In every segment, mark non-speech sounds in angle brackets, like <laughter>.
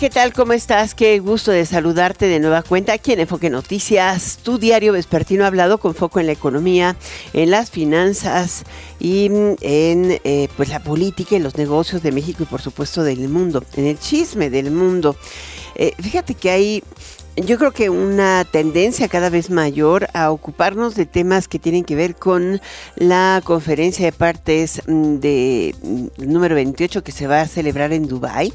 ¿Qué tal? ¿Cómo estás? Qué gusto de saludarte de nueva cuenta aquí en Enfoque Noticias, tu diario vespertino hablado con foco en la economía, en las finanzas y mm, en eh, pues la política y los negocios de México y por supuesto del mundo, en el chisme del mundo. Eh, fíjate que hay yo creo que una tendencia cada vez mayor a ocuparnos de temas que tienen que ver con la conferencia de partes mm, de mm, número 28 que se va a celebrar en Dubai.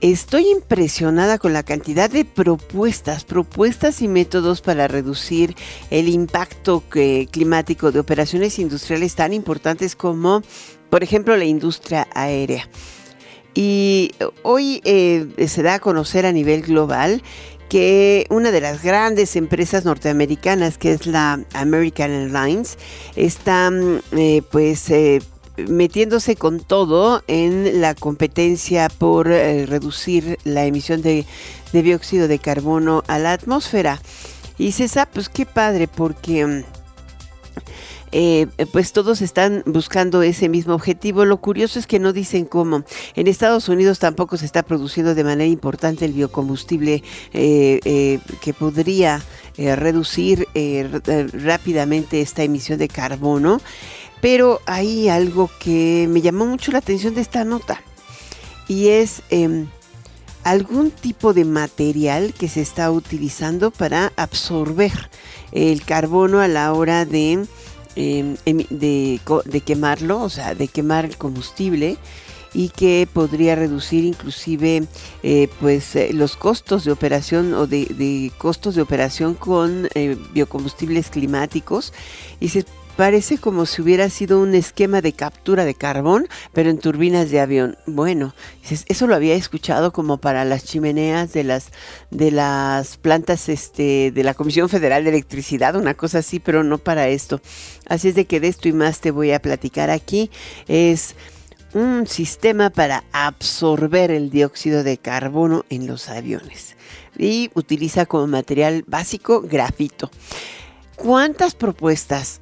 Estoy impresionada con la cantidad de propuestas, propuestas y métodos para reducir el impacto climático de operaciones industriales tan importantes como, por ejemplo, la industria aérea. Y hoy eh, se da a conocer a nivel global que una de las grandes empresas norteamericanas, que es la American Airlines, está mm, eh, pues eh, metiéndose con todo en la competencia por eh, reducir la emisión de, de, dióxido de carbono a la atmósfera. Y sabe, pues qué padre, porque mm, eh, pues todos están buscando ese mismo objetivo. Lo curioso es que no dicen cómo. En Estados Unidos tampoco se está produciendo de manera importante el biocombustible eh, eh, que podría reducir rápidamente esta emisión de carbono. Pero hay algo que me llamó mucho la atención de esta nota y es em, algún tipo de material que se está utilizando para absorber el carbono a la hora de Em, de, quemarlo, o sea, de quemar el combustible y que podría reducir inclusive eh, pues eh, los costos de operación o de, costos de operación con eh, biocombustibles climáticos. Y se Parece como si hubiera sido un esquema de captura de carbón, pero en turbinas de avión. Bueno, eso lo había escuchado como para las chimeneas de las de las plantas este de la Comisión Federal de Electricidad, una cosa así, pero no para esto. Así es de que de esto y más te voy a platicar aquí. Es un sistema para absorber el dióxido de carbono en los aviones y utiliza como material básico grafito. ¿Cuántas propuestas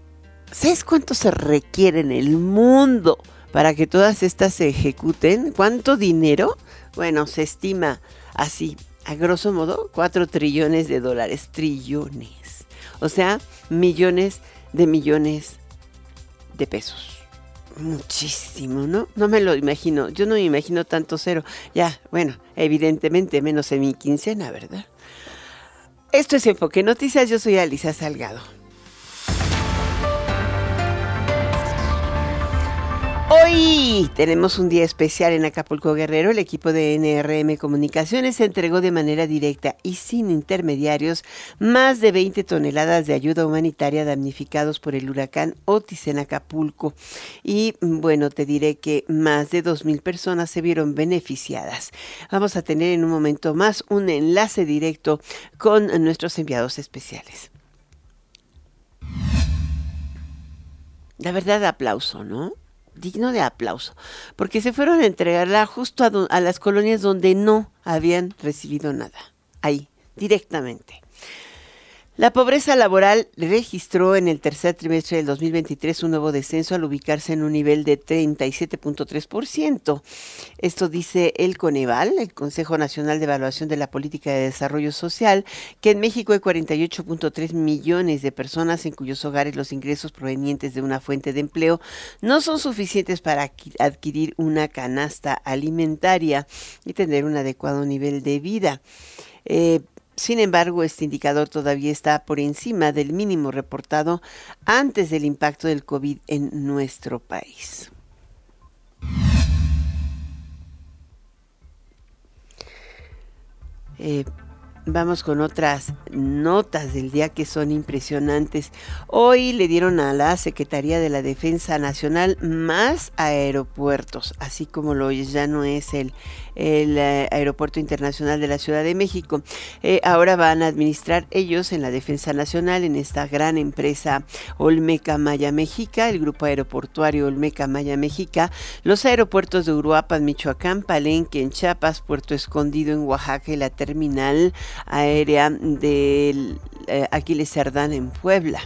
¿Sabes cuánto se requiere en el mundo para que todas estas se ejecuten? ¿Cuánto dinero? Bueno, se estima así, a grosso modo, 4 trillones de dólares. Trillones. O sea, millones de millones de pesos. Muchísimo, ¿no? No me lo imagino. Yo no me imagino tanto cero. Ya, bueno, evidentemente menos en mi quincena, ¿verdad? Esto es Enfoque Noticias. Yo soy Alisa Salgado. Hoy tenemos un día especial en Acapulco Guerrero. El equipo de NRM Comunicaciones entregó de manera directa y sin intermediarios más de 20 toneladas de ayuda humanitaria damnificados por el huracán Otis en Acapulco. Y bueno, te diré que más de 2.000 personas se vieron beneficiadas. Vamos a tener en un momento más un enlace directo con nuestros enviados especiales. La verdad, aplauso, ¿no? Digno de aplauso, porque se fueron a entregarla justo a, a las colonias donde no habían recibido nada, ahí, directamente. La pobreza laboral registró en el tercer trimestre del 2023 un nuevo descenso al ubicarse en un nivel de 37.3%. Esto dice el Coneval, el Consejo Nacional de Evaluación de la Política de Desarrollo Social, que en México hay 48.3 millones de personas en cuyos hogares los ingresos provenientes de una fuente de empleo no son suficientes para adquirir una canasta alimentaria y tener un adecuado nivel de vida. Eh, sin embargo, este indicador todavía está por encima del mínimo reportado antes del impacto del COVID en nuestro país. Eh, Vamos con otras notas del día que son impresionantes. Hoy le dieron a la Secretaría de la Defensa Nacional más aeropuertos, así como lo ya no es el, el eh, Aeropuerto Internacional de la Ciudad de México. Eh, ahora van a administrar ellos en la Defensa Nacional, en esta gran empresa Olmeca Maya Mexica, el grupo aeroportuario Olmeca Maya Mexica, los aeropuertos de Uruapan, Michoacán, Palenque en Chiapas, Puerto Escondido en Oaxaca y la terminal aérea de eh, Aquiles Cerdán en Puebla.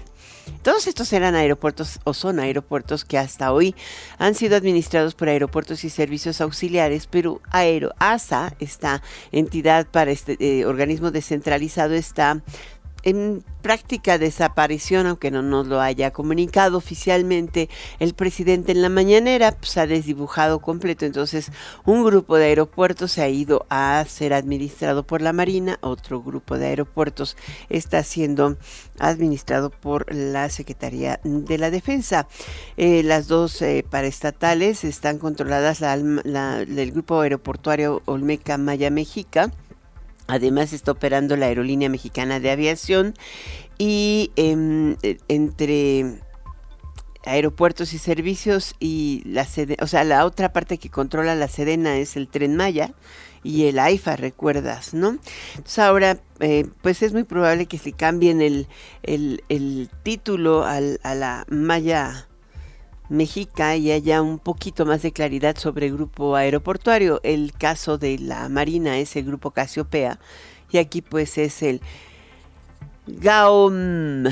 Todos estos eran aeropuertos o son aeropuertos que hasta hoy han sido administrados por aeropuertos y servicios auxiliares, pero Aero ASA, esta entidad para este eh, organismo descentralizado, está en práctica desaparición, aunque no nos lo haya comunicado oficialmente el presidente en la mañanera, pues ha desdibujado completo. Entonces, un grupo de aeropuertos se ha ido a ser administrado por la Marina, otro grupo de aeropuertos está siendo administrado por la Secretaría de la Defensa. Eh, las dos eh, paraestatales están controladas del grupo aeroportuario Olmeca Maya Mexica Además está operando la Aerolínea Mexicana de Aviación y em, e, entre aeropuertos y servicios y la sede, o sea, la otra parte que controla la Sedena es el Tren Maya y el AIFA, recuerdas, ¿no? Entonces ahora, eh, pues es muy probable que se cambien el, el, título a la Maya Mexica y haya un poquito más de claridad sobre el grupo aeroportuario. El caso de la Marina es el grupo Casiopea y aquí pues es el GAOM,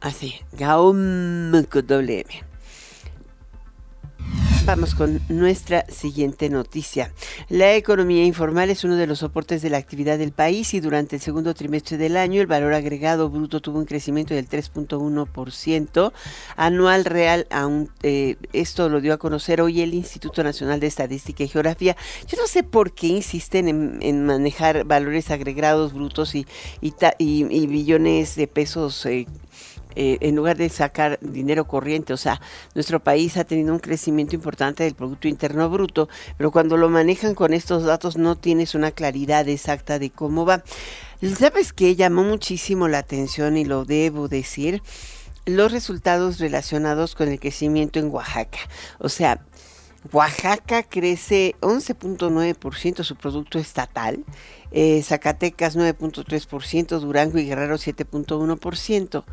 así, GAOM con. Vamos con nuestra siguiente noticia. La economía informal es uno de los soportes de la actividad del país y durante el segundo trimestre del año el valor agregado bruto tuvo un crecimiento del 3.1% anual real. Eh, esto lo dio a conocer hoy el Instituto Nacional de Estadística y Geografía. Yo no sé por qué insisten en, manejar valores agregados brutos y, y, billones de pesos. Eh, eh, en lugar de sacar dinero corriente. O sea, nuestro país ha tenido un crecimiento importante del Producto Interno Bruto, pero cuando lo manejan con estos datos no tienes una claridad exacta de cómo va. ¿Sabes qué? Llamó muchísimo la atención y lo debo decir los resultados relacionados con el crecimiento en Oaxaca. O sea, Oaxaca crece 11.9% su producto estatal, eh, Zacatecas 9.3%, Durango y Guerrero 7.1%.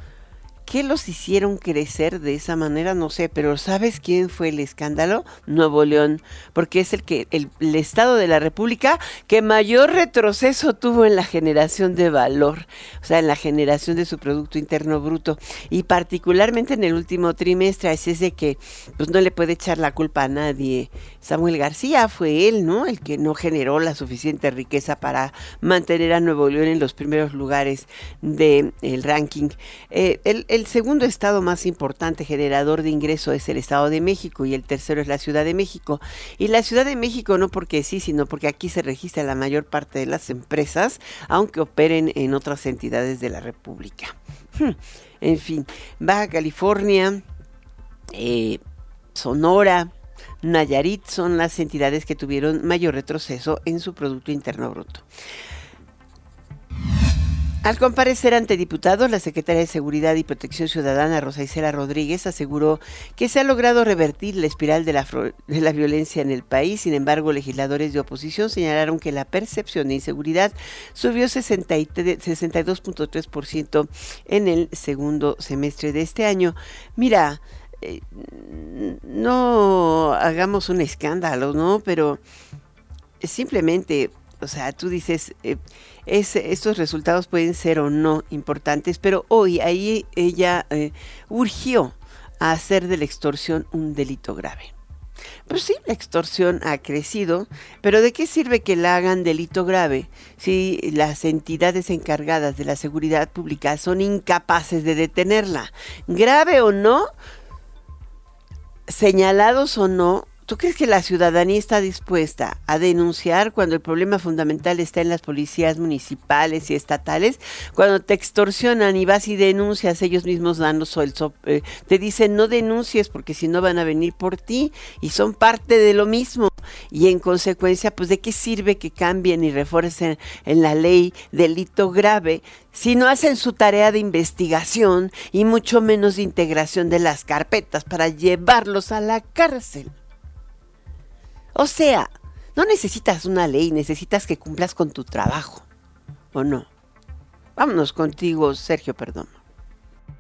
¿Qué los hicieron crecer de esa manera? No sé, pero ¿sabes quién fue el escándalo? Nuevo León, porque es el que el, estado de la República que mayor retroceso tuvo en la generación de valor, o sea, en la generación de su producto interno bruto y particularmente en el último trimestre, así es de que pues no le puede echar la culpa a nadie. Samuel García fue él, ¿no? El que no generó la suficiente riqueza para mantener a Nuevo León en los primeros lugares del ranking. Eh, el segundo estado más importante generador de ingreso es el Estado de México y el tercero es la Ciudad de México. Y la Ciudad de México no porque sí, sino porque aquí se registra la mayor parte de las empresas, aunque operen en otras entidades de la República. Hmm, en fin, Baja California, eh, Sonora, Nayarit son las entidades que tuvieron mayor retroceso en su Producto Interno Bruto. Al comparecer ante diputados, la secretaria de Seguridad y Protección Ciudadana, Rosa Isela Rodríguez, aseguró que se ha logrado revertir la espiral de la, violencia en el país. Sin embargo, legisladores de oposición señalaron que la percepción de inseguridad subió 62.3% en el segundo semestre de este año. Mira, eh, no hagamos un escándalo, ¿no? Pero simplemente o sea, tú dices, eh, estos resultados pueden ser o no importantes, pero hoy ahí ella eh, urgió a hacer de la extorsión un delito grave. Pues sí, la extorsión ha crecido, pero ¿de qué sirve que la hagan delito grave si las entidades encargadas de la seguridad pública son incapaces de detenerla? Grave o no, señalados o no, ¿Tú crees que la ciudadanía está dispuesta a denunciar cuando el problema fundamental está en las policías municipales y estatales? Cuando te extorsionan y vas y denuncias, ellos mismos dan los eh, te dicen no denuncies porque si no van a venir por ti y son parte de lo mismo. Y en consecuencia, pues de qué sirve que cambien y refuercen en la ley delito grave si no hacen su tarea de investigación y mucho menos de integración de las carpetas para llevarlos a la cárcel. O sea, no necesitas una ley, necesitas que cumplas con tu trabajo. ¿O no? Vámonos contigo, Sergio Perdón.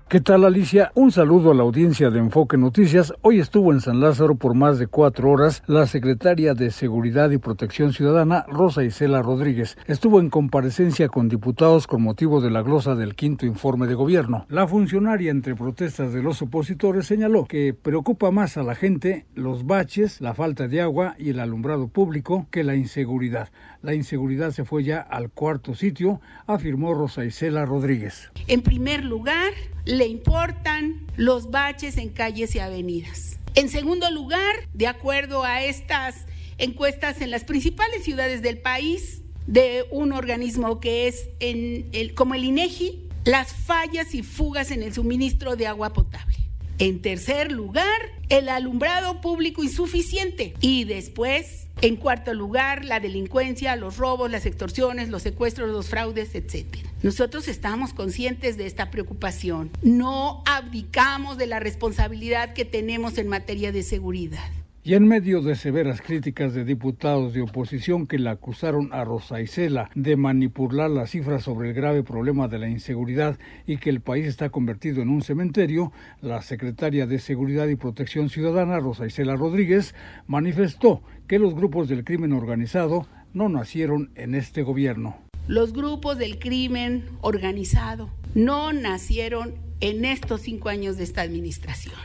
¿Qué tal Alicia? Un saludo a la audiencia de Enfoque Noticias. Hoy estuvo en San Lázaro por más de cuatro horas la secretaria de Seguridad y Protección Ciudadana, Rosa Isela Rodríguez. Estuvo en comparecencia con diputados con motivo de la glosa del quinto informe de gobierno. La funcionaria, entre protestas de los opositores, señaló que preocupa más a la gente los baches, la falta de agua y el alumbrado público que la inseguridad. La inseguridad se fue ya al cuarto sitio, afirmó Rosa Isela Rodríguez. En primer lugar, le importan los baches en calles y avenidas. En segundo lugar, de acuerdo a estas encuestas en las principales ciudades del país, de un organismo que es en el, como el INEGI, las fallas y fugas en el suministro de agua potable. En tercer lugar, el alumbrado público insuficiente. Y después, en cuarto lugar, la delincuencia, los robos, las extorsiones, los secuestros, los fraudes, etc. Nosotros estamos conscientes de esta preocupación. No abdicamos de la responsabilidad que tenemos en materia de seguridad. Y en medio de severas críticas de diputados de oposición que la acusaron a Rosa Isela de manipular las cifras sobre el grave problema de la inseguridad y que el país está convertido en un cementerio, la secretaria de Seguridad y Protección Ciudadana, Rosa Isela Rodríguez, manifestó que los grupos del crimen organizado no nacieron en este gobierno. Los grupos del crimen organizado no nacieron en estos cinco años de esta administración.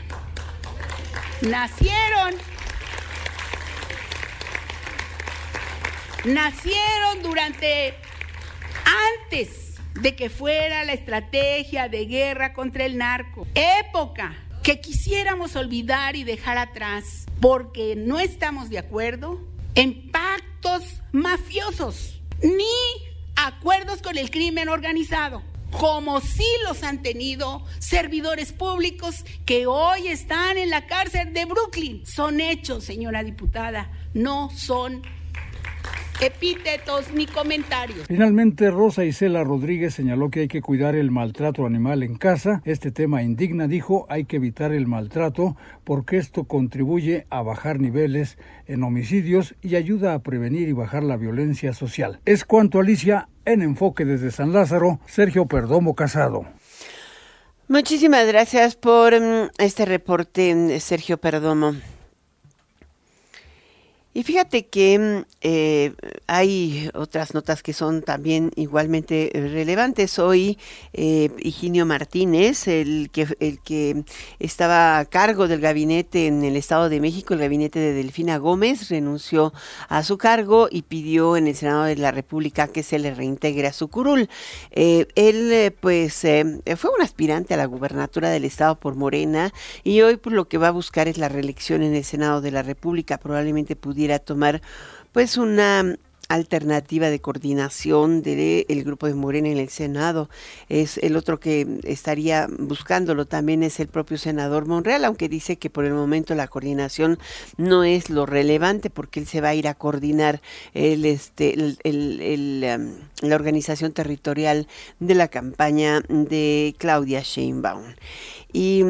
Nacieron nacieron durante, antes de que fuera la estrategia de guerra contra el narco, época que quisiéramos olvidar y dejar atrás porque no estamos de acuerdo en pactos mafiosos ni acuerdos con el crimen organizado, como sí los han tenido servidores públicos que hoy están en la cárcel de Brooklyn. Son hechos, señora diputada, no son epítetos ni comentarios. Finalmente, Rosa Isela Rodríguez señaló que hay que cuidar el maltrato animal en casa. Este tema indigna, dijo, hay que evitar el maltrato porque esto contribuye a bajar niveles en homicidios y ayuda a prevenir y bajar la violencia social. Es cuanto, Alicia, en enfoque desde San Lázaro, Sergio Perdomo Casado. Muchísimas gracias por mm, este reporte, Sergio Perdomo. Y fíjate que mm, eh, hay otras notas que son también igualmente relevantes. Hoy eh, Higinio Martínez, el que, el que estaba a cargo del gabinete en el Estado de México, el gabinete de Delfina Gómez, renunció a su cargo y pidió en el Senado de la República que se le reintegre a su curul. Eh, él pues fue un aspirante a la gubernatura del Estado por Morena y hoy por lo que va a buscar es la reelección en el Senado de la República. Probablemente pudiera a tomar pues una alternativa de coordinación del el grupo de Morena en el Senado. Es el otro que estaría buscándolo también es el propio senador Monreal, aunque dice que por el momento la coordinación no es lo relevante porque él se va a ir a coordinar el, este, el, la organización territorial de la campaña de Claudia Sheinbaum. Y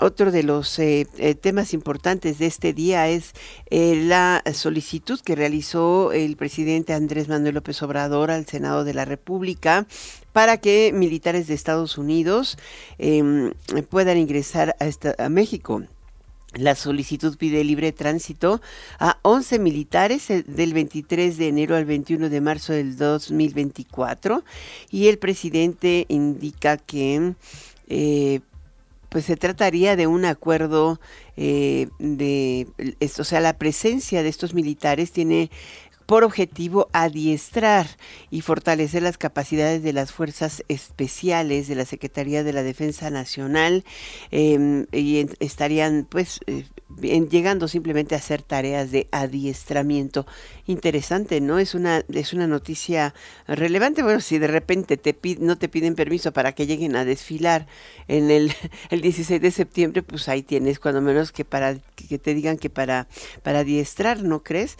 otro de los eh, eh, temas importantes de este día es eh, la solicitud que realizó el presidente Andrés Manuel López Obrador al Senado de la República para que militares de Estados Unidos em, puedan ingresar a, México. La solicitud pide libre tránsito a 11 militares del 23 de enero al 21 de marzo del 2024 y el presidente indica que pues se trataría de un acuerdo eh, de, o sea, la presencia de estos militares tiene por objetivo adiestrar y fortalecer las capacidades de las fuerzas especiales de la Secretaría de la Defensa Nacional em, y estarían pues eh, llegando simplemente a hacer tareas de adiestramiento. Interesante, ¿no? Es una, es una noticia relevante. Bueno, si de repente te no te piden permiso para que lleguen a desfilar en el, <laughs> el 16 de septiembre, pues ahí tienes cuando menos que para que te digan que para, para adiestrar, ¿no crees?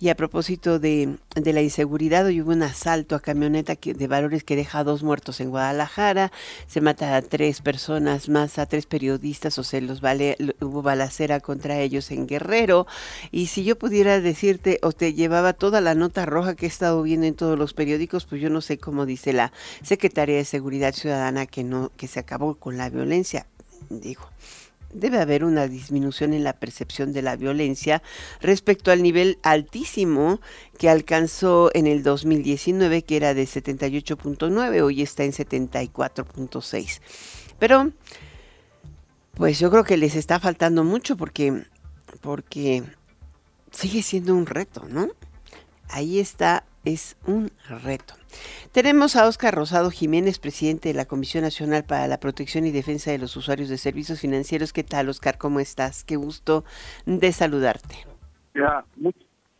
Y a propósito de, la inseguridad, hoy hubo un asalto a camioneta de valores que deja a dos muertos en Guadalajara, se mata a tres personas más, a tres periodistas, o sea, los vale, hubo balacera contra ellos en Guerrero. Y si yo pudiera decirte, o te llevaba toda la nota roja que he estado viendo en todos los periódicos, pues yo no sé cómo dice la Secretaría de Seguridad Ciudadana que no, que se acabó con la violencia. Digo, debe haber una disminución en la percepción de la violencia respecto al nivel altísimo que alcanzó en el 2019, que era de 78.9, hoy está en 74.6. Pero, pues yo creo que les está faltando mucho porque, porque sigue siendo un reto, ¿no? Ahí está, es un reto. Tenemos a Óscar Rosado Jiménez, presidente de la Comisión Nacional para la Protección y Defensa de los Usuarios de Servicios Financieros. ¿Qué tal, Óscar? ¿Cómo estás? Qué gusto de saludarte. Ya, muy,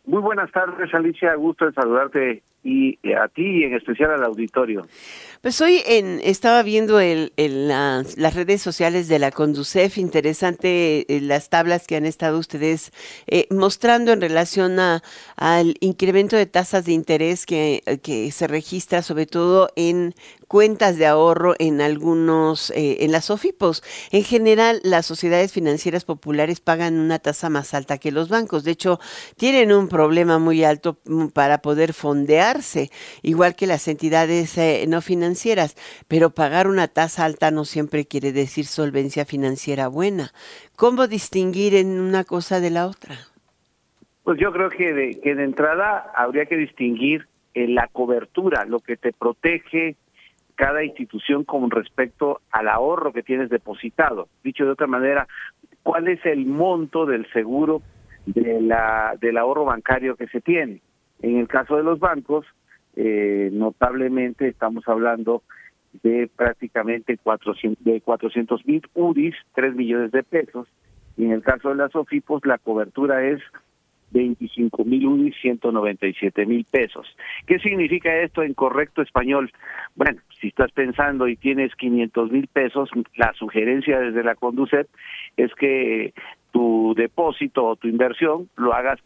muy buenas tardes, Alicia. Gusto de saludarte y a ti y en especial al auditorio. Pues hoy en, estaba viendo el, las redes sociales de la Conducef, interesante eh, las tablas que han estado ustedes eh, mostrando en relación a, al incremento de tasas de interés que, que se registra sobre todo en cuentas de ahorro en algunos, eh, en las OFIPOS. En general, las sociedades financieras populares pagan una tasa más alta que los bancos. De hecho, tienen un problema muy alto mm, para poder igual que las entidades eh, no financieras. Pero pagar una tasa alta no siempre quiere decir solvencia financiera buena. ¿Cómo distinguir en una cosa de la otra? Pues yo creo que de, que de entrada habría que distinguir en eh, la cobertura, lo que te protege cada institución con respecto al ahorro que tienes depositado. Dicho de otra manera, ¿cuál es el monto del seguro de la, del ahorro bancario que se tiene? En el caso de los bancos, eh, notablemente estamos hablando de prácticamente 400 de 400 mil UDIs, 3 millones de pesos, y en el caso de las OFIPOS la cobertura es 25 mil UDI, 197 mil pesos. ¿Qué significa esto en correcto español? Bueno, si estás pensando y tienes 500 mil pesos, la sugerencia desde la Conducet es que tu depósito o tu inversión lo hagas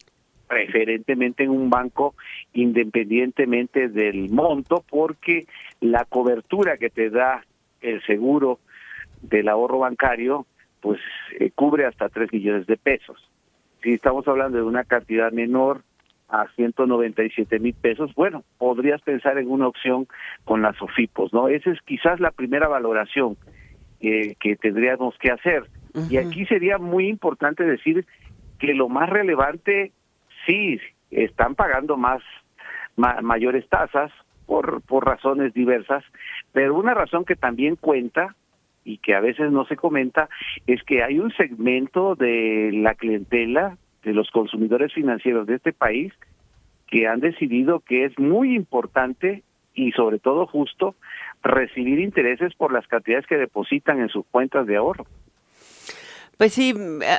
preferentemente en un banco independientemente del monto porque la cobertura que te da el seguro del ahorro bancario pues eh, cubre hasta 3 millones de pesos si estamos hablando de una cantidad menor a 197 mil pesos, bueno, podrías pensar en una opción con las OFIPOS, ¿no? Esa es quizás la primera valoración que tendríamos que hacer. Y aquí sería muy importante decir que lo más relevante, sí, están pagando más mayores tasas por, por razones diversas, pero una razón que también cuenta y que a veces no se comenta es que hay un segmento de la clientela de los consumidores financieros de este país que han decidido que es muy importante y sobre todo justo recibir intereses por las cantidades que depositan en sus cuentas de ahorro. Pues sí,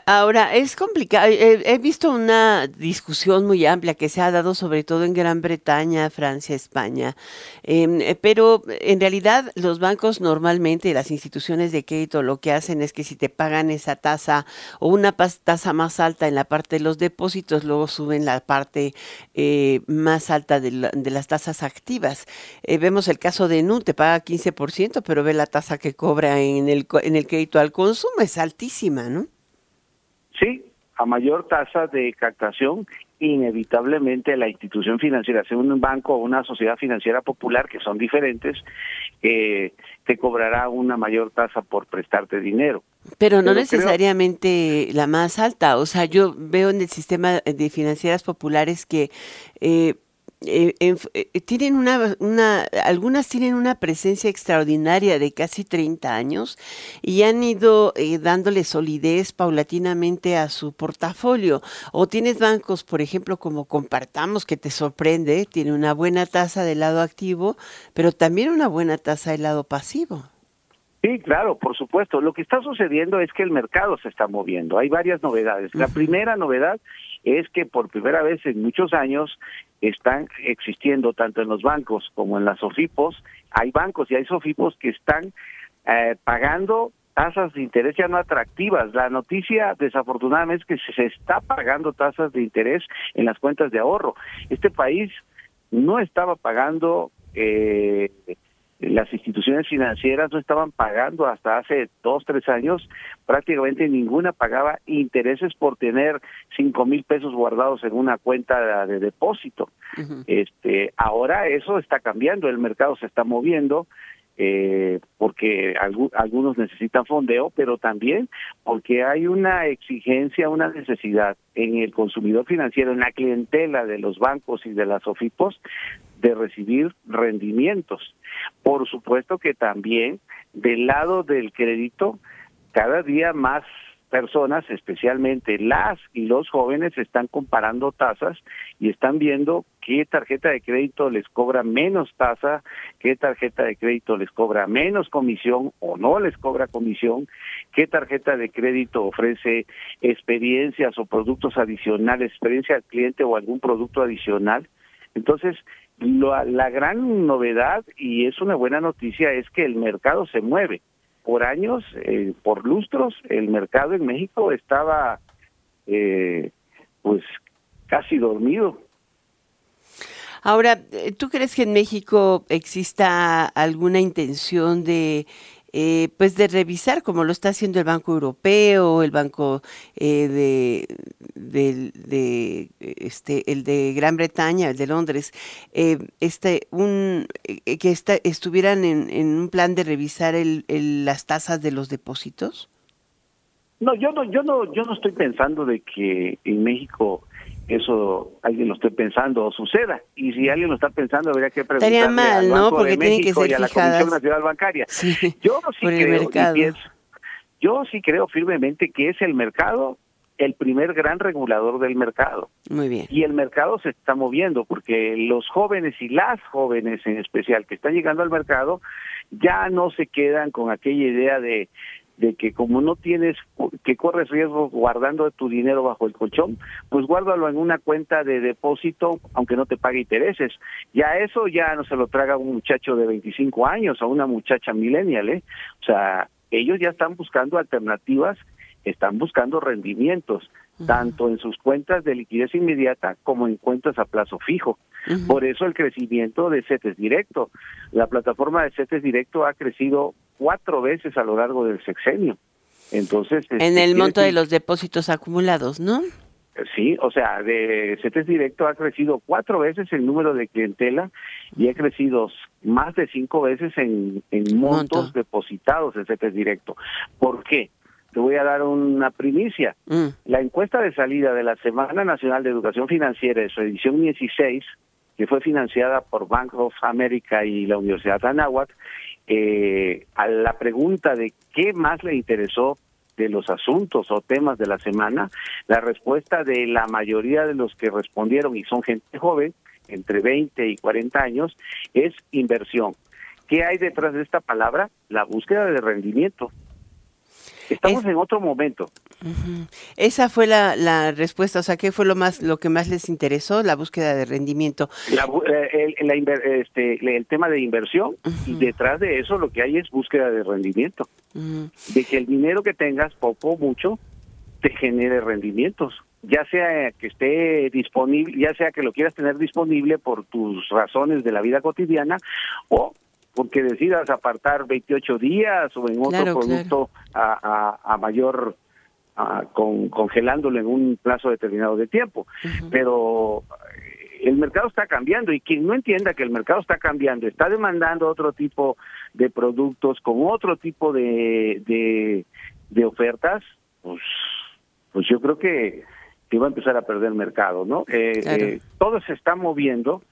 ahora es complicado. He, visto una discusión muy amplia que se ha dado sobre todo en Gran Bretaña, Francia, España, em, eh, pero en realidad los bancos normalmente, las instituciones de crédito, lo que hacen es que si te pagan esa tasa o una tasa más alta en la parte de los depósitos, luego suben la parte eh, más alta de, las tasas activas. Eh, vemos el caso de NU, te paga 15%, pero ve la tasa que cobra en el, en el crédito al consumo, es altísima. Sí, a mayor tasa de captación, inevitablemente la institución financiera, sea un banco o una sociedad financiera popular, que son diferentes, eh, te cobrará una mayor tasa por prestarte dinero. Pero no necesariamente la más alta. O sea, yo veo en el sistema de financieras populares que eh, eh, eh, tienen una, una, algunas tienen una presencia extraordinaria de casi 30 años y han ido eh, dándole solidez paulatinamente a su portafolio. O tienes bancos, por ejemplo, como Compartamos, que te sorprende, tiene una buena tasa del lado activo, pero también una buena tasa del lado pasivo. Sí, claro, por supuesto. Lo que está sucediendo es que el mercado se está moviendo. Hay varias novedades. La primera novedad es que por primera vez en muchos años están existiendo tanto en los bancos como en las SOFIPOS, hay bancos y hay SOFIPOS que están eh, pagando tasas de interés ya no atractivas. La noticia, desafortunadamente, es que se está pagando tasas de interés en las cuentas de ahorro. Este país no estaba pagando eh, las instituciones financieras no estaban pagando hasta hace dos, tres años, prácticamente ninguna pagaba intereses por tener cinco mil pesos guardados en una cuenta de, depósito. Este, ahora eso está cambiando, el mercado se está moviendo, eh, porque algunos necesitan fondeo, pero también porque hay una exigencia, una necesidad en el consumidor financiero, en la clientela de los bancos y de las OFIPOS, de recibir rendimientos. Por supuesto que también del lado del crédito, cada día más personas, especialmente las y los jóvenes, están comparando tasas y están viendo qué tarjeta de crédito les cobra menos tasa, qué tarjeta de crédito les cobra menos comisión o no les cobra comisión, qué tarjeta de crédito ofrece experiencias o productos adicionales, experiencia al cliente o algún producto adicional. Entonces, la gran novedad, y es una buena noticia, es que el mercado se mueve. Por años, eh, por lustros, el mercado en México estaba eh, pues casi dormido. Ahora, ¿tú crees que en México exista alguna intención de eh, pues de revisar como lo está haciendo el Banco Europeo, el Banco eh, de, de, este, el de Gran Bretaña, el de Londres, eh, este, un, que estuvieran en, un plan de revisar el, las tasas de los depósitos. No, yo no, yo no, yo no estoy pensando de que en México eso alguien lo esté pensando o suceda. Y si alguien lo está pensando, habría que preguntarle Estaría mal, ¿no? Porque tiene que ser y a la Comisión Nacional Bancaria. <laughs> yo sí creo, yo sí creo firmemente que es el mercado el primer gran regulador del mercado. Muy bien. Y el mercado se está moviendo porque los jóvenes y las jóvenes en especial que están llegando al mercado ya no se quedan con aquella idea de de que como no tienes que corres riesgo guardando tu dinero bajo el colchón, pues guárdalo en una cuenta de depósito aunque no te pague intereses. Ya eso ya no se lo traga un muchacho de 25 años o una muchacha millennial, ¿eh? O sea, ellos ya están buscando alternativas, están buscando rendimientos tanto en sus cuentas de liquidez inmediata como en cuentas a plazo fijo. Por eso el crecimiento de CETES Directo. La plataforma de CETES Directo ha crecido cuatro veces a lo largo del sexenio. Entonces, en este, el monto de los depósitos acumulados, ¿no? Sí, o sea, de CETES Directo ha crecido cuatro veces el número de clientela y ha crecido más de cinco veces en, montos depositados en CETES Directo. ¿Por qué? Te voy a dar una primicia. Mm. La encuesta de salida de la Semana Nacional de Educación Financiera de su edición 16, que fue financiada por Bank of America y la Universidad de Anáhuac, eh, a la pregunta de qué más le interesó de los asuntos o temas de la semana, la respuesta de la mayoría de los que respondieron, y son gente joven, entre 20 y 40 años, es inversión. ¿Qué hay detrás de esta palabra? La búsqueda de rendimiento. Estamos en otro momento. Esa fue la, la, respuesta, o sea, ¿qué fue lo más lo que más les interesó? La búsqueda de rendimiento. Eh, el, este, el tema de inversión y detrás de eso lo que hay es búsqueda de rendimiento. De que el dinero que tengas, poco o mucho, te genere rendimientos. Ya sea que esté disponible, ya sea que lo quieras tener disponible por tus razones de la vida cotidiana o porque decidas apartar 28 días o en otro producto A, a, mayor, con, congelándolo en un plazo determinado de tiempo. Pero el mercado está cambiando y quien no entienda que el mercado está cambiando, está demandando otro tipo de productos con otro tipo de, de, ofertas, pues, pues yo creo que, que va a empezar a perder mercado, ¿no? Eh, eh, todo se está moviendo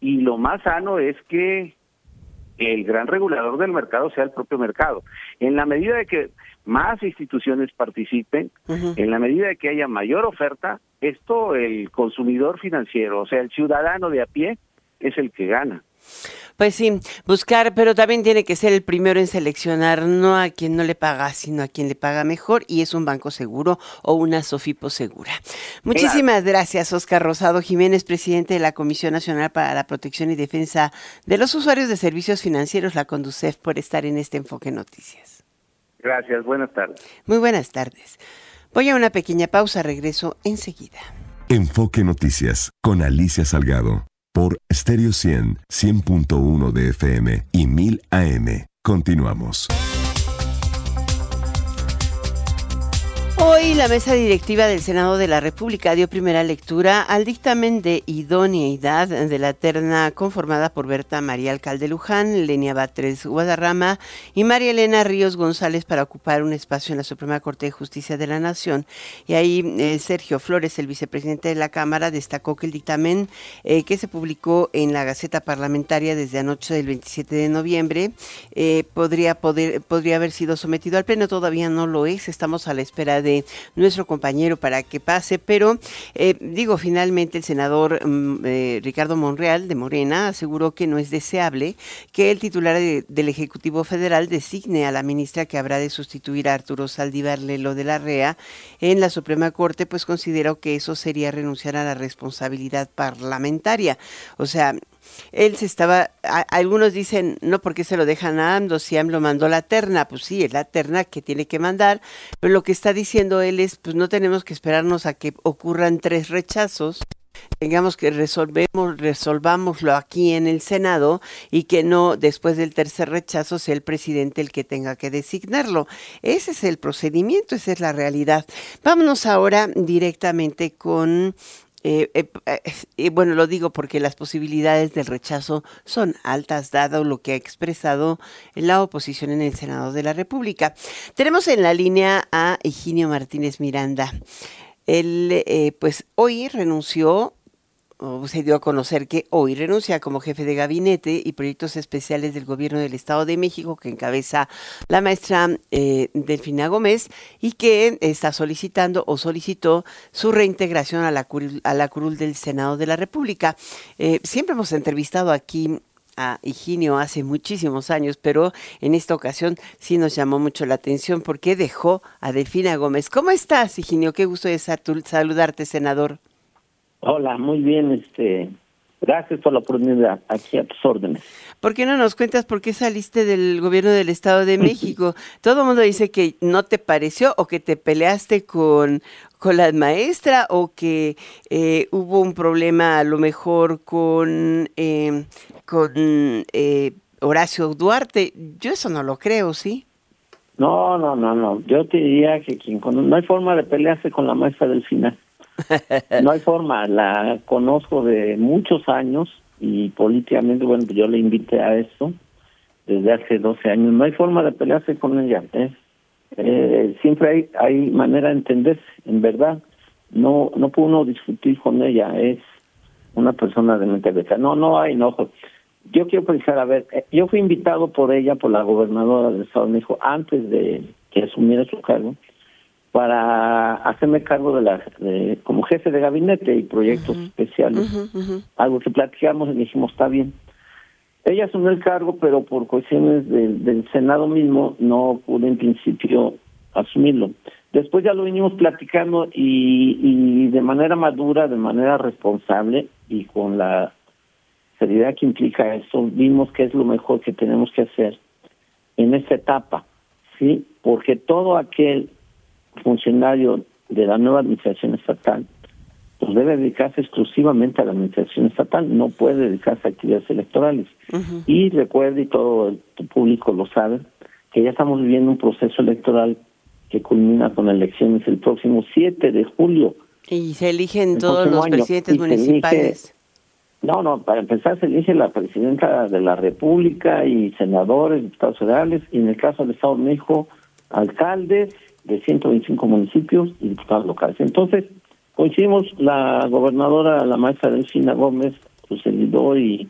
y lo más sano es que el gran regulador del mercado sea el propio mercado. En la medida de que más instituciones participen, en la medida de que haya mayor oferta, esto el consumidor financiero, o sea, el ciudadano de a pie, es el que gana. Pues sí, buscar, pero también tiene que ser el primero en seleccionar no a quien no le paga, sino a quien le paga mejor y es un banco seguro o una Sofipo segura. Muchísimas gracias, Oscar Rosado Jiménez, presidente de la Comisión Nacional para la Protección y Defensa de los Usuarios de Servicios Financieros, la Conducef, por estar en este Enfoque Noticias. Gracias, buenas tardes. Muy buenas tardes. Voy a una pequeña pausa, regreso enseguida. Enfoque Noticias con Alicia Salgado por Stereo 100, 100.1 de FM y 1000 AM. Continuamos. Hoy la mesa directiva del Senado de la República dio primera lectura al dictamen de idoneidad de la terna conformada por Berta María Alcalde Luján, Lenia Batres Guadarrama y María Elena Ríos González para ocupar un espacio en la Suprema Corte de Justicia de la Nación. Y ahí eh, Sergio Flores, el vicepresidente de la Cámara, destacó que el dictamen eh, que se publicó en la Gaceta Parlamentaria desde anoche del 27 de noviembre eh, podría, poder, podría haber sido sometido al Pleno. Todavía no lo es. Estamos a la espera de nuestro compañero para que pase, pero eh, digo, finalmente el senador mm, eh, Ricardo Monreal de Morena aseguró que no es deseable que el titular del Ejecutivo Federal designe a la ministra que habrá de sustituir a Arturo Saldívar Lelo de la REA en la Suprema Corte, pues consideró que eso sería renunciar a la responsabilidad parlamentaria. O sea, él se estaba, algunos dicen, no porque se lo dejan a AMLO, si AMLO mandó la terna, pues sí, es la terna que tiene que mandar, pero lo que está diciendo él es, pues no tenemos que esperarnos a que ocurran tres rechazos, tengamos que resolvemos, resolvámoslo aquí en el Senado y que no después del tercer rechazo sea el presidente el que tenga que designarlo. Ese es el procedimiento, esa es la realidad. Vámonos ahora directamente con eh, eh, eh bueno, lo digo porque las posibilidades del rechazo son altas, dado lo que ha expresado la oposición en el Senado de la República. Tenemos en la línea a Higinio Martínez Miranda. Él, eh, pues hoy renunció se dio a conocer que hoy renuncia como jefe de gabinete y proyectos especiales del gobierno del Estado de México que encabeza la maestra eh, Delfina Gómez y que está solicitando o solicitó su reintegración a la curul, a la curul del Senado de la República. Eh, siempre hemos entrevistado aquí a Higinio hace muchísimos años, pero en esta ocasión sí nos llamó mucho la atención porque dejó a Delfina Gómez. ¿Cómo estás, Higinio? Qué gusto de saludarte, senador. Hola, muy bien, este, gracias por la oportunidad, aquí a tus órdenes. ¿Por qué no nos cuentas por qué saliste del gobierno del Estado de México? Todo el mundo dice que no te pareció o que te peleaste con, con la maestra o que eh, hubo un problema a lo mejor con, eh, con eh, Horacio Duarte. Yo eso no lo creo, ¿sí? No, no, no, no. Yo te diría que quien no hay forma de pelearse con la maestra del final. No hay forma, la conozco de muchos años y políticamente, bueno, yo le invité a esto desde hace 12 años. No hay forma de pelearse con ella. ¿eh? Eh, siempre hay, hay manera de entenderse, en verdad. No no puede uno discutir con ella, es una persona de mente No, no hay enojo. Yo quiero pensar, a ver, eh, yo fui invitado por ella, por la gobernadora del Estado de México, antes de que asumiera su cargo, para hacerme cargo de la como jefe de gabinete y proyectos especiales. Algo que platicamos y dijimos está bien ella asumió el cargo pero por cuestiones del senado mismo no pude en principio asumirlo. Después ya lo vinimos platicando y, y de manera madura de manera responsable y con la seriedad que implica eso vimos que es lo mejor que tenemos que hacer en esta etapa sí porque todo aquel funcionario de la nueva administración estatal, pues debe dedicarse exclusivamente a la administración estatal, no puede dedicarse a actividades electorales. Y recuerde, y todo el público lo sabe, que ya estamos viviendo un proceso electoral que culmina con elecciones el próximo 7 de julio. Y se eligen todos los presidentes municipales. no, no, para empezar se elige la presidenta de la República y senadores, diputados federales, y en el caso del Estado de México, alcaldes de 125 municipios y diputados locales. Entonces, coincidimos la gobernadora, la maestra Delfina Gómez, su servidor y,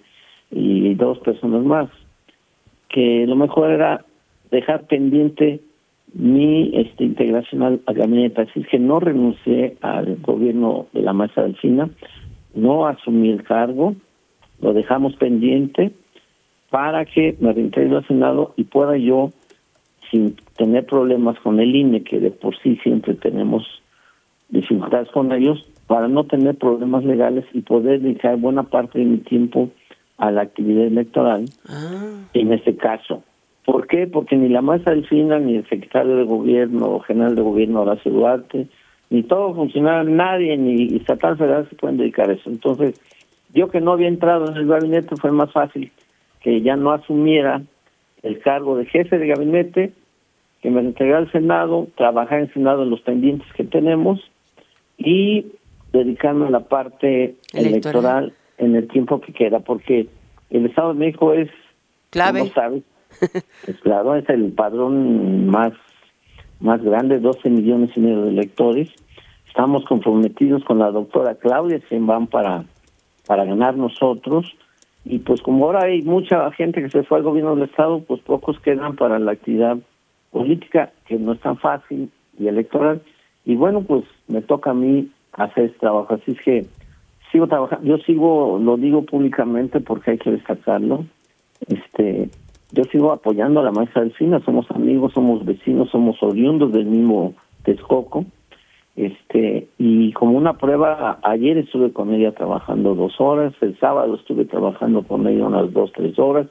dos personas más, que lo mejor era dejar pendiente mi este, integración al, gabinete, así es que no renuncié al gobierno de la maestra Delfina, no asumí el cargo, lo dejamos pendiente para que me reintegre al Senado y pueda yo, sin tener problemas con el INE, que de por sí siempre tenemos dificultades con ellos, para no tener problemas legales y poder dedicar buena parte de mi tiempo a la actividad electoral, ah. en este caso. ¿Por qué? Porque ni la maestra Delfina, ni el secretario de gobierno o general de gobierno Horacio Duarte, ni todo funcionario, nadie, ni estatal federal se pueden dedicar a eso. Entonces, yo que no había entrado en el gabinete fue más fácil que ya no asumiera el cargo de jefe de gabinete, que me entregara al Senado, trabajar en Senado en los pendientes que tenemos y dedicarme a la parte electoral, en el tiempo que queda, porque el Estado de México es, clave. como sabes, <laughs> es claro, es el padrón más más grande, 12 millones y medio de electores. Estamos comprometidos con la doctora Claudia van para, para ganar nosotros. Y pues como ahora hay mucha gente que se fue al gobierno del Estado, pues pocos quedan para la actividad política, que no es tan fácil, y electoral. Y bueno, pues me toca a mí hacer este trabajo. Así es que sigo trabajando. Yo sigo, lo digo públicamente porque hay que destacarlo. Este, yo sigo apoyando a la maestra Delfina, somos amigos, somos vecinos, somos oriundos del mismo Texcoco. Este, y como una prueba, ayer estuve con ella trabajando dos horas, el sábado estuve trabajando con ella unas dos, tres horas,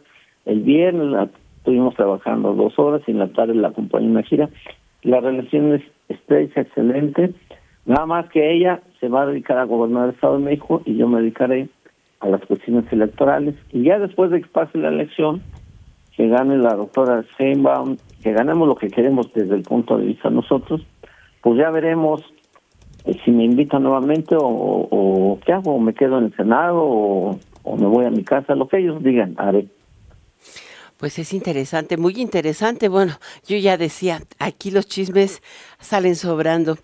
el viernes estuvimos trabajando dos horas y en la tarde la acompañé en una gira. La relación es estrecha, excelente, nada más que ella se va a dedicar a gobernar el Estado de México y yo me dedicaré a las cuestiones electorales. Y ya después de que pase la elección, que gane la doctora Sheinbaum, que ganemos lo que queremos desde el punto de vista de nosotros, pues ya veremos eh, si me invitan nuevamente o, qué hago, o me quedo en el Senado o, o me voy a mi casa, lo que ellos digan, haré. Pues es interesante, muy interesante. Bueno, yo ya decía, aquí los chismes salen sobrando.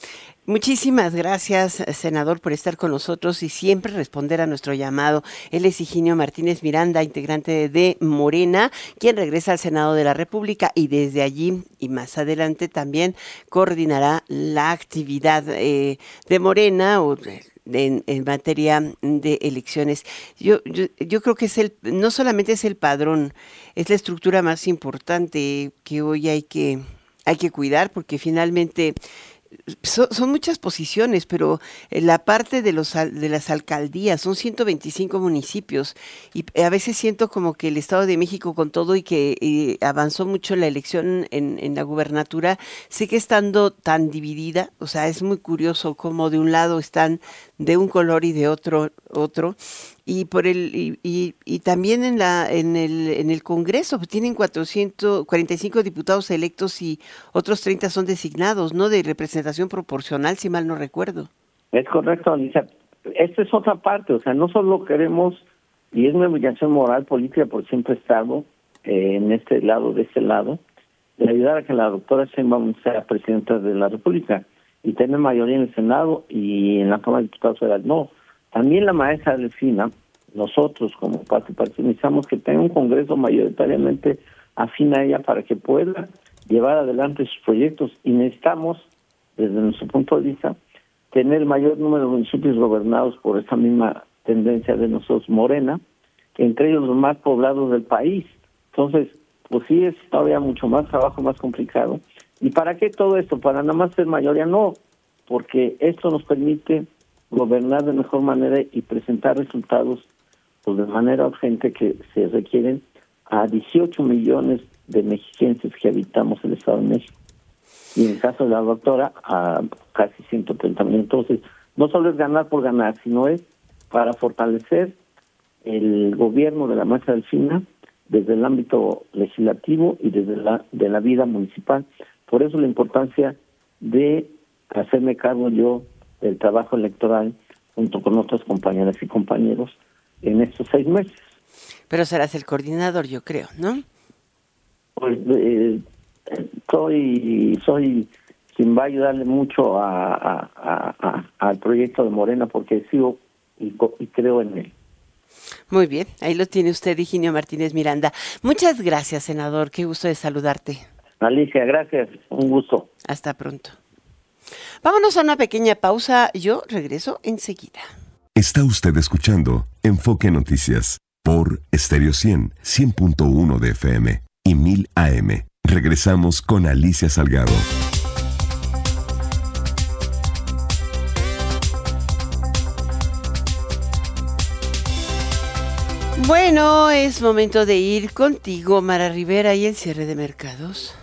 Muchísimas gracias, senador, por estar con nosotros y siempre responder a nuestro llamado. Él es Higinio Martínez Miranda, integrante de Morena, quien regresa al Senado de la República y desde allí y más adelante también coordinará la actividad eh, de Morena o en, materia de elecciones. Yo, yo, yo creo que es el, no solamente es el padrón, es la estructura más importante que hoy hay que, hay que cuidar porque finalmente son, muchas posiciones, pero eh, la parte de, los, de las alcaldías, son 125 municipios y a veces siento como que el Estado de México con todo y que avanzó mucho la elección en, en, la gubernatura, sigue estando tan dividida, o sea, es muy curioso cómo de un lado están de un color y de otro otro y por el y, y, también en la en el en el Congreso pues tienen 445 diputados electos y otros 30 son designados, ¿no? De representación proporcional, si mal no recuerdo. Es correcto, Alicia. Esta es otra parte, o sea, no solo queremos y es una obligación moral política por siempre estado eh, en este lado de este lado de ayudar a que la doctora Sheinbaum sea presidenta de la República y tener mayoría en el Senado y en la Cámara de Diputados Federal. No, también la maestra Delfina, nosotros como parte necesitamos que tenga un Congreso mayoritariamente afín a ella para que pueda llevar adelante sus proyectos y necesitamos, desde nuestro punto de vista, tener mayor número de municipios gobernados por esta misma tendencia de nosotros Morena, entre ellos los más poblados del país. Entonces, pues sí es todavía mucho más trabajo, más complicado, ¿Y para qué todo esto? Para nada más ser mayoría, no, porque esto nos permite gobernar de mejor manera y presentar resultados pues, de manera urgente que se requieren a 18 millones de mexiquenses que habitamos el Estado de México. Y en el caso de la doctora, a casi 130 mil. Entonces, no solo es ganar por ganar, sino es para fortalecer el gobierno de la masa del FINA desde el ámbito legislativo y desde la de la vida municipal por eso la importancia de hacerme cargo yo del trabajo electoral junto con otras compañeras y compañeros en estos seis meses. Pero serás el coordinador, yo creo, ¿no? Pues eh, soy, soy quien va a ayudarle mucho a, al proyecto de Morena porque sigo y, y creo en él. Muy bien, ahí lo tiene usted, Higinio Martínez Miranda. Muchas gracias, senador. Qué gusto de saludarte. Alicia, gracias. Un gusto. Hasta pronto. Vámonos a una pequeña pausa. Yo regreso enseguida. Está usted escuchando Enfoque Noticias por Stereo 100, 100.1 de FM y 1000 AM. Regresamos con Alicia Salgado. Bueno, es momento de ir contigo, Mara Rivera, y el cierre de mercados.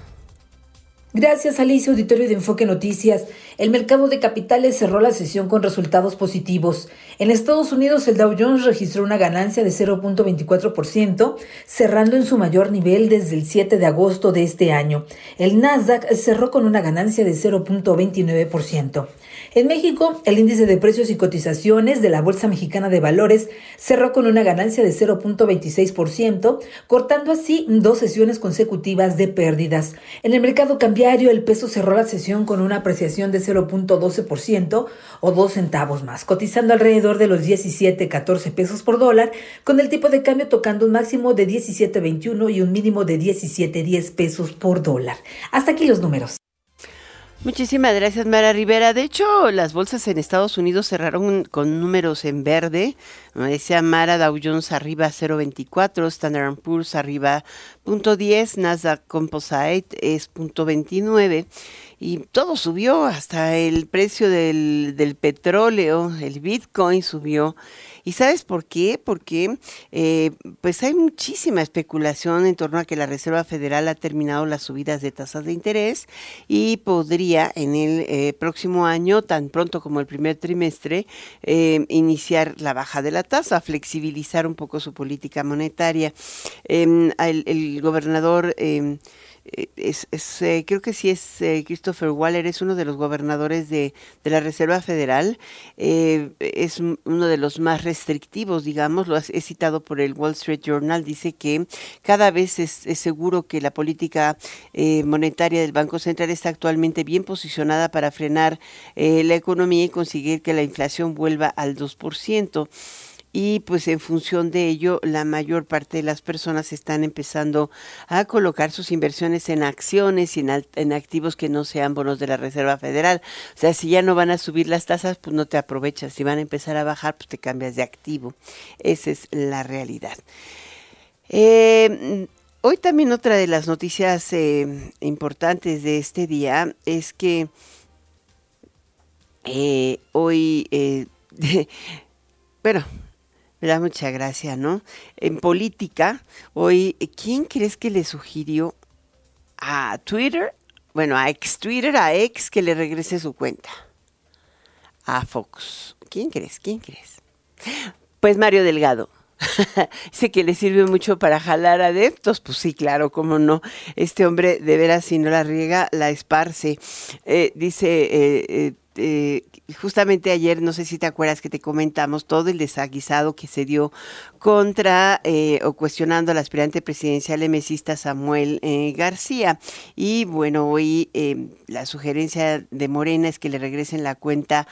Gracias, Alicia, auditorio de Enfoque Noticias. El mercado de capitales cerró la sesión con resultados positivos. En Estados Unidos, el Dow Jones registró una ganancia de 0.24%, cerrando en su mayor nivel desde el 7 de agosto de este año. El Nasdaq cerró con una ganancia de 0.29%. En México, el índice de precios y cotizaciones de la Bolsa Mexicana de Valores cerró con una ganancia de 0.26%, cortando así dos sesiones consecutivas de pérdidas. En el mercado cambiario, el peso cerró la sesión con una apreciación de 0.12% o 2 centavos más, cotizando alrededor de los 17.14 pesos por dólar, con el tipo de cambio tocando un máximo de 17.21 y un mínimo de 17.10 pesos por dólar. Hasta aquí los números. Muchísimas gracias, Mara Rivera. De hecho, las bolsas en Estados Unidos cerraron con números en verde. Decía Mara, Dow Jones arriba 0.24, Standard Poor's arriba 0.10, Nasdaq Composite es 0.29 y todo subió, hasta el precio del, del petróleo, el Bitcoin subió. ¿Y sabes por qué? Porque eh, pues hay muchísima especulación en torno a que la Reserva Federal ha terminado las subidas de tasas de interés y podría en el eh, próximo año, tan pronto como el primer trimestre, eh, iniciar la baja de la tasa, flexibilizar un poco su política monetaria. Em, el, el, gobernador em, es, es eh, creo que sí es eh, Christopher Waller, es uno de los gobernadores de, de la Reserva Federal, es uno de los más restrictivos, digamos, lo he citado por el Wall Street Journal, dice que cada vez es, es seguro que la política monetaria del Banco Central está actualmente bien posicionada para frenar la economía y conseguir que la inflación vuelva al 2% y pues en función de ello la mayor parte de las personas están empezando a colocar sus inversiones en acciones y en, activos que no sean bonos de la Reserva Federal. O sea, si ya no van a subir las tasas, pues no te aprovechas. Si van a empezar a bajar, pues te cambias de activo. Esa es la realidad. Eh, hoy también otra de las noticias eh, importantes de este día es que eh, hoy, <laughs> bueno, me da mucha gracia, ¿no? En política, hoy, ¿quién crees que le sugirió a Twitter? Bueno, a ex Twitter, a ex que le regrese su cuenta. A Fox. ¿Quién crees? ¿Quién crees? Pues Mario Delgado. <laughs> Dice que le sirve mucho para jalar adeptos. Pues sí, claro, cómo no. Este hombre, de veras, si no la riega, la esparce. Eh, dice eh, eh, eh, justamente ayer, no sé si te acuerdas que te comentamos todo el desaguisado que se dio contra eh, o cuestionando al aspirante presidencial emesista Samuel eh, García. Y bueno, hoy la sugerencia de Morena es que le regresen la cuenta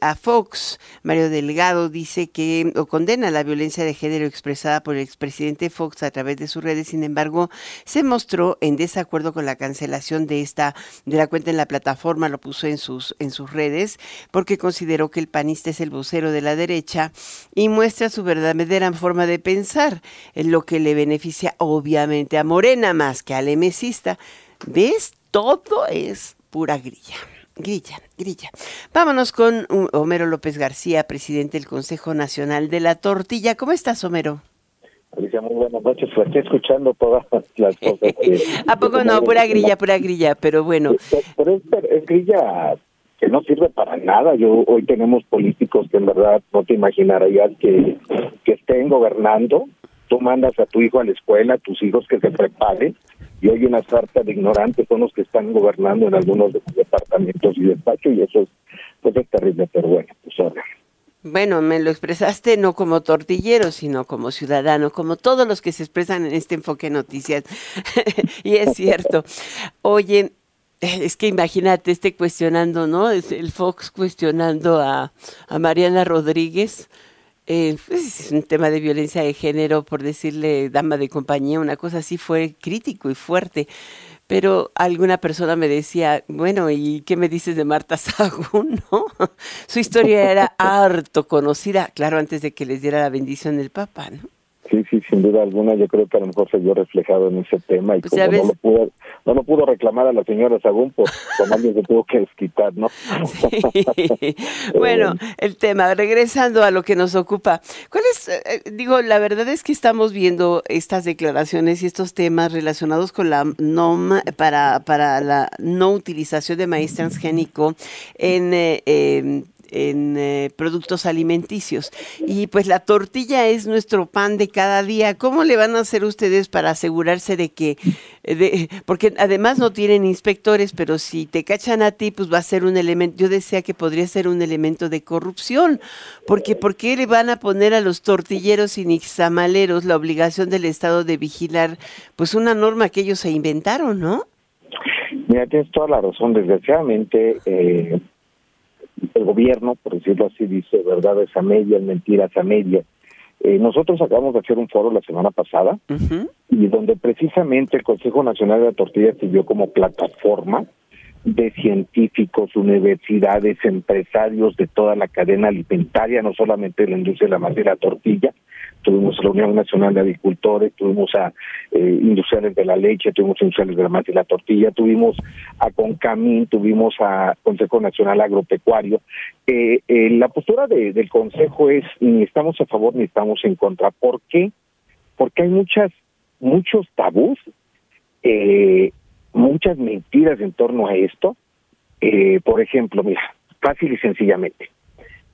a Fox. Mario Delgado dice que o condena la violencia de género expresada por el expresidente Fox a través de sus redes. Sin embargo, se mostró en desacuerdo con la cancelación de esta de la cuenta en la plataforma. Lo puso en sus sus redes porque consideró que el panista es el vocero de la derecha y muestra su verdadera forma de pensar, en lo que le beneficia obviamente a Morena más que al emesista. ¿Ves? Todo es pura grilla. Grilla, grilla. Vámonos con Homero López García, presidente del Consejo Nacional de la Tortilla. ¿Cómo estás, Homero? Alicia, muy buenas noches. Pues estoy escuchando todas <laughs> las cosas. <laughs> ¿A poco no? Pura grilla, pura grilla, pero bueno. Pero es, es grilla que no sirve para nada. Yo hoy tenemos políticos que en verdad no te imaginarás que, que estén gobernando. Tú mandas a tu hijo a la escuela, tus hijos que se preparen, y hoy una sarta de ignorantes son los que están gobernando en algunos de los departamentos y despachos, y eso es, pues es terrible, pero bueno, pues ahora. Bueno, me lo expresaste no como tortillero, sino como ciudadano, como todos los que se expresan en este enfoque noticias. <laughs> y es cierto. Oye, <laughs> es que imagínate este cuestionando, ¿no? Es el Fox cuestionando a, Mariana Rodríguez. eh, pues, es un tema de violencia de género, por decirle dama de compañía, una cosa así fue crítico y fuerte. Pero alguna persona me decía, bueno, ¿y qué me dices de Marta <laughs> Sagún? ¿No? Su historia era <laughs> harto conocida, claro, antes de que les diera la bendición del Papa, ¿no? Sí, sí, sin duda alguna, yo creo que a lo mejor se vio reflejado en ese tema y pues como no lo, pudo, no lo pudo reclamar a la señora Sagún, <laughs> con alguien se tuvo que desquitar, ¿no? bueno, el tema, regresando a lo que nos ocupa, ¿cuál es, eh, digo, la verdad es que estamos viendo estas declaraciones y estos temas relacionados con la NOM para, para la no utilización de maíz transgénico en... Eh, en eh, productos alimenticios. Y pues la tortilla es nuestro pan de cada día. ¿Cómo le van a hacer ustedes para asegurarse de que, de, porque además no tienen inspectores, pero si te cachan a ti, pues va a ser un elemento, yo decía que podría ser un elemento de corrupción, porque ¿por qué le van a poner a los tortilleros y nixamaleros la obligación del Estado de vigilar, pues una norma que ellos se inventaron, ¿no? Mira, tienes toda la razón. Desgraciadamente, eh, el gobierno, por decirlo así, dice verdades a media, mentiras a media. Eh, nosotros acabamos de hacer un foro la semana pasada y donde precisamente el Consejo Nacional de la Tortilla sirvió como plataforma de científicos, universidades, empresarios de toda la cadena alimentaria, no solamente de la industria de la masa y la tortilla, tuvimos a la Unión Nacional de Agricultores, tuvimos a eh, industriales de la leche, tuvimos industriales de la masa y la tortilla, tuvimos a Concamín, tuvimos a Consejo Nacional Agropecuario. Eh, eh, la postura del Consejo es ni estamos a favor ni estamos en contra. ¿Por qué? Porque hay muchas muchos tabús, muchas mentiras en torno a esto. por ejemplo, mira, fácil y sencillamente.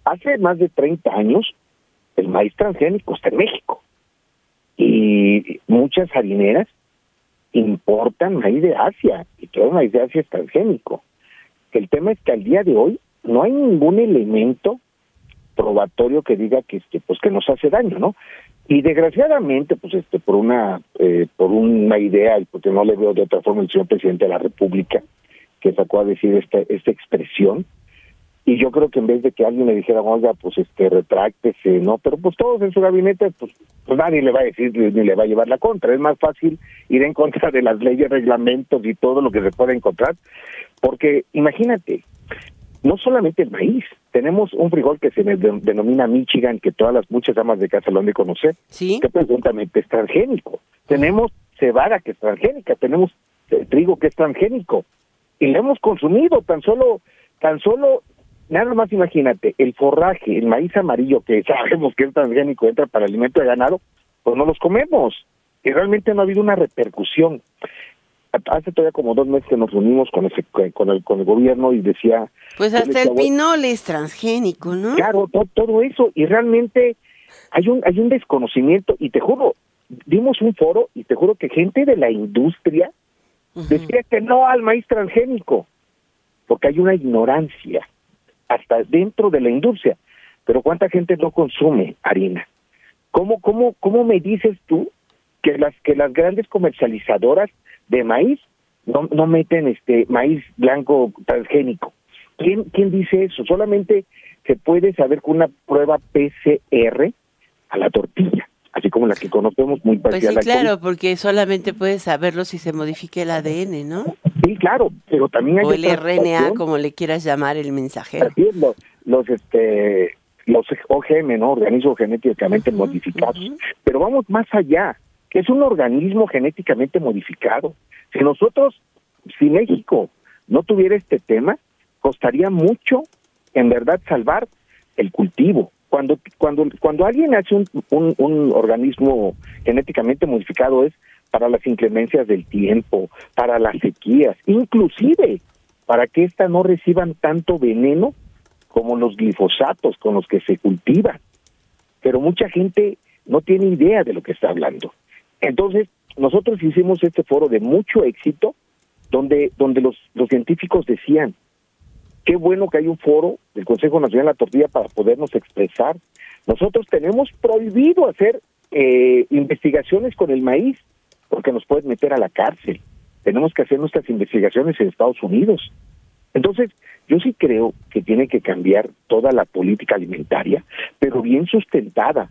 Hace más de 30 años el maíz transgénico está en México. Y muchas harineras importan maíz de Asia y todo maíz de Asia es transgénico. El tema es que al día de hoy no hay ningún elemento probatorio que diga que este pues que nos hace daño, ¿no? Y desgraciadamente, pues este por una eh, por una idea y porque no le veo de otra forma el señor presidente de la República que sacó a decir esta esta expresión, y yo creo que en vez de que alguien le dijera, oiga, pues este, retráctese, ¿no? Pero pues todos en su gabinete, pues, pues nadie le va a decir ni le va a llevar la contra. Es más fácil ir en contra de las leyes, reglamentos y todo lo que se puede encontrar. Porque imagínate, no solamente el maíz, tenemos un frijol que se denomina Michigan, que todas las muchas amas de casa lo han de conocer, ¿Sí? que presuntamente es transgénico. Tenemos cebada que es transgénica, tenemos trigo que es transgénico. Y lo hemos consumido, tan solo, tan solo Nada más imagínate, el forraje, el maíz amarillo que <laughs> sabemos que es transgénico, entra para alimento de ganado, pues no los comemos. Y realmente no ha habido una repercusión. Hace todavía como dos meses que nos reunimos con, ese, con, el, con el gobierno y decía... Pues hasta el pinol es transgénico, ¿no? Claro, todo, eso. Y realmente hay un, hay un desconocimiento. Y te juro, dimos un foro y te juro que gente de la industria decía que no al maíz transgénico, porque hay una ignorancia hasta dentro de la industria. Pero ¿cuánta gente no consume harina? ¿Cómo, cómo, cómo me dices tú que las, que las grandes comercializadoras de maíz no, no meten este maíz blanco transgénico? ¿Quién, ¿Quién dice eso? Solamente se puede saber con una prueba PCR a la tortilla así como la que conocemos muy pues sí, claro, porque solamente puedes saberlo si se modifique el ADN, ¿no? Sí, claro, pero también hay o el RNA, como le quieras llamar el mensajero. Es, los, este los OGM, ¿no? Organismos genéticamente modificados. Pero vamos más allá, que es un organismo genéticamente modificado. Si nosotros, si México no tuviera este tema, costaría mucho, en verdad, salvar el cultivo, cuando cuando cuando alguien hace un, un, organismo genéticamente modificado es para las inclemencias del tiempo, para las sequías, inclusive para que éstas no reciban tanto veneno como los glifosatos con los que se cultiva. Pero mucha gente no tiene idea de lo que está hablando. Entonces, nosotros hicimos este foro de mucho éxito donde donde los los científicos decían, Qué bueno que hay un foro del Consejo Nacional de la Tortilla para podernos expresar. Nosotros tenemos prohibido hacer eh, investigaciones con el maíz porque nos pueden meter a la cárcel. Tenemos que hacer nuestras investigaciones en Estados Unidos. Entonces, yo sí creo que tiene que cambiar toda la política alimentaria, pero bien sustentada,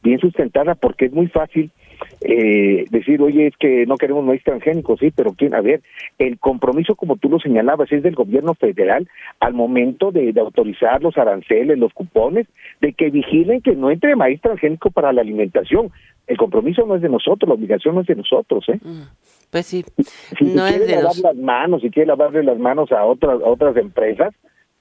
bien sustentada porque es muy fácil eh, decir, oye, es que no queremos maíz transgénico, sí, pero quién, a ver, el compromiso, como tú lo señalabas, es del gobierno federal al momento de, autorizar los aranceles, los cupones, de que vigilen que no entre maíz transgénico para la alimentación. El compromiso no es de nosotros, la obligación no es de nosotros, ¿eh? Mm, pues sí, si no es de lavar las manos, si quiere lavarle las manos a otras, a otras empresas,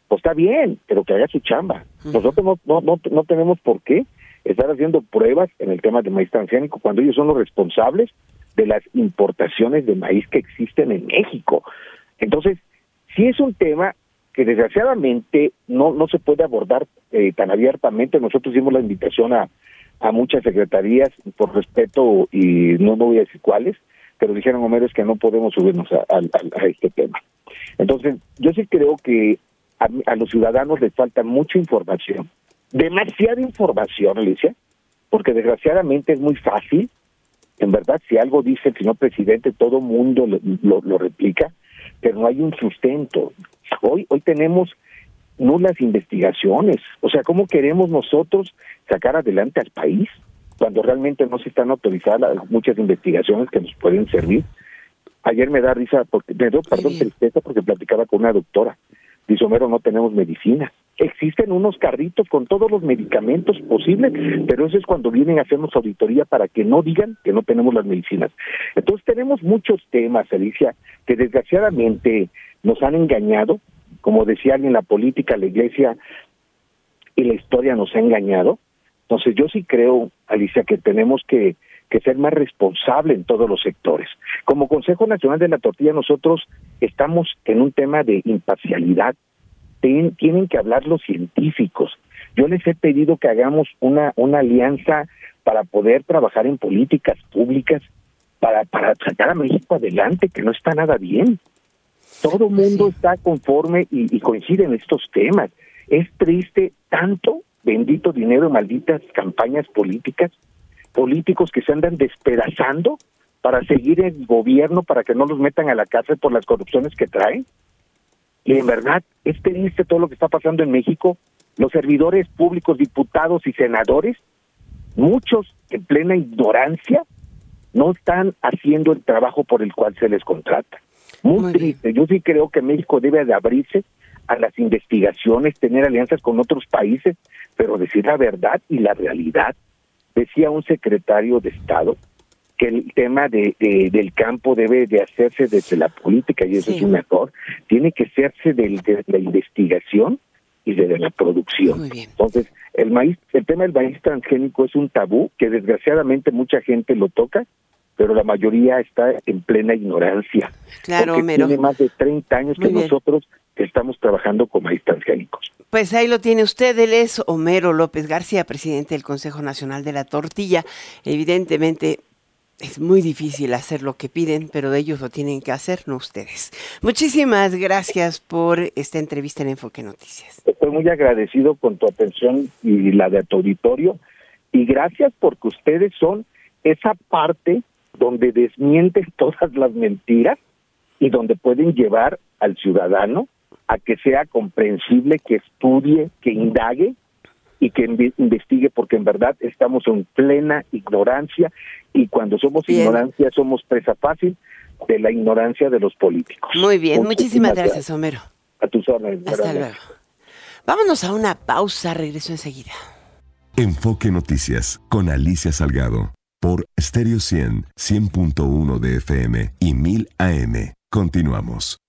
pues está bien, pero que haga su chamba. Nosotros no, no, no, no tenemos por qué estar haciendo pruebas en el tema de maíz transgénico cuando ellos son los responsables de las importaciones de maíz que existen en México. Entonces, sí es un tema que desgraciadamente no, no se puede abordar eh, tan abiertamente. Nosotros hicimos la invitación a, a muchas secretarías, por respeto, y no, no voy a decir cuáles, pero dijeron, Homero, es que no podemos subirnos a, este tema. Entonces, yo sí creo que a los ciudadanos les falta mucha información demasiada información, Alicia, porque desgraciadamente es muy fácil. En verdad, si algo dice el señor presidente, todo mundo lo, lo, replica, pero no hay un sustento. Hoy, hoy tenemos nulas investigaciones. O sea, ¿cómo queremos nosotros sacar adelante al país cuando realmente no se están autorizadas muchas investigaciones que nos pueden servir? Ayer me da risa, porque me dio, perdón, tristeza porque platicaba con una doctora. Dice, Homero, no tenemos medicina. Existen unos carritos con todos los medicamentos posibles, pero eso es cuando vienen a hacernos auditoría para que no digan que no tenemos las medicinas. Entonces tenemos muchos temas, Alicia, que desgraciadamente nos han engañado. Como decía alguien, la política, la iglesia y la historia nos ha engañado. Entonces yo sí creo, Alicia, que tenemos que que ser más responsable en todos los sectores. Como Consejo Nacional de la Tortilla, nosotros estamos en un tema de imparcialidad. Tienen que hablar los científicos. Yo les he pedido que hagamos una, una alianza para poder trabajar en políticas públicas para, para sacar a México adelante, que no está nada bien. Todo el mundo está conforme y, y coincide en estos temas. Es triste tanto bendito dinero, malditas campañas políticas políticos que se andan despedazando para seguir en gobierno, para que no los metan a la cárcel por las corrupciones que traen. Y en verdad, es triste todo lo que está pasando en México. Los servidores públicos, diputados y senadores, muchos en plena ignorancia, no están haciendo el trabajo por el cual se les contrata. Muy, triste. Yo sí creo que México debe de abrirse a las investigaciones, tener alianzas con otros países, pero decir la verdad y la realidad. Decía un secretario de Estado que el tema de, del campo debe de hacerse desde la política y eso es un mejor, tiene que hacerse de la investigación y desde la producción. Entonces, el maíz, el tema del maíz transgénico es un tabú que desgraciadamente mucha gente lo toca, pero la mayoría está en plena ignorancia. Claro, porque tiene más de 30 años que nosotros estamos trabajando con maíz transgénicos. Pues ahí lo tiene usted, él es Homero López García, presidente del Consejo Nacional de la Tortilla. Evidentemente es muy difícil hacer lo que piden, pero ellos lo tienen que hacer, no ustedes. Muchísimas gracias por esta entrevista en Enfoque Noticias. Estoy muy agradecido con tu atención y la de tu auditorio y gracias porque ustedes son esa parte donde desmienten <laughs> todas las mentiras y donde pueden llevar al ciudadano a que sea comprensible, que estudie, que indague y que investigue, porque en verdad estamos en plena ignorancia y cuando somos ignorancia somos presa fácil de la ignorancia de los políticos. Muy bien, muchísimas, gracias, Homero. A tus órdenes. Hasta luego. Vámonos a una pausa, regreso enseguida. Enfoque Noticias con Alicia Salgado por Stereo 100, 100.1 de FM y 1000 AM. Continuamos.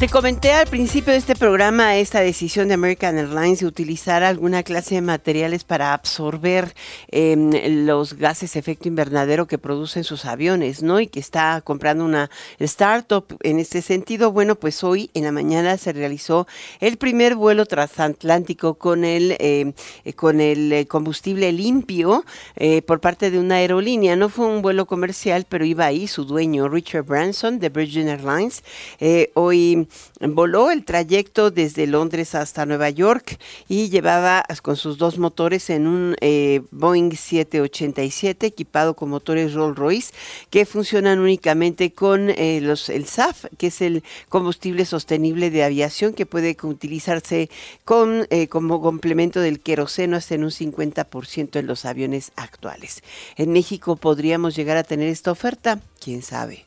Te comenté al principio de este programa esta decisión de American Airlines de utilizar alguna clase de materiales para absorber em, los gases de efecto invernadero que producen sus aviones, ¿no? Y que está comprando una startup en este sentido. Bueno, pues hoy en la mañana se realizó el primer vuelo transatlántico con el, em, con el combustible limpio eh, por parte de una aerolínea. No fue un vuelo comercial, pero iba ahí su dueño, Richard Branson, de Virgin Airlines. Eh, hoy voló el trayecto desde Londres hasta Nueva York y llevaba con sus dos motores en un eh, Boeing 787 equipado con motores Rolls Royce que funcionan únicamente con eh, los, el SAF, que es el combustible sostenible de aviación que puede utilizarse con, eh, como complemento del queroseno hasta en un 50% en los aviones actuales. En México podríamos llegar a tener esta oferta, quién sabe.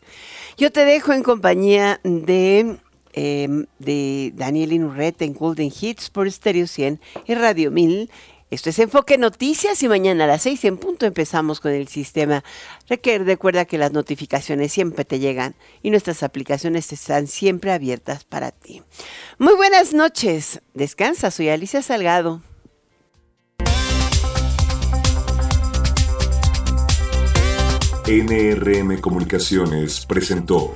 Yo te dejo en compañía de, em, de Daniel Inurreta en Golden Hits por Stereo 100 y Radio 1000. Esto es Enfoque Noticias y mañana a las 6 en punto empezamos con el sistema. Recuerda que las notificaciones siempre te llegan y nuestras aplicaciones están siempre abiertas para ti. Muy buenas noches. Descansa, soy Alicia Salgado. NRM Comunicaciones presentó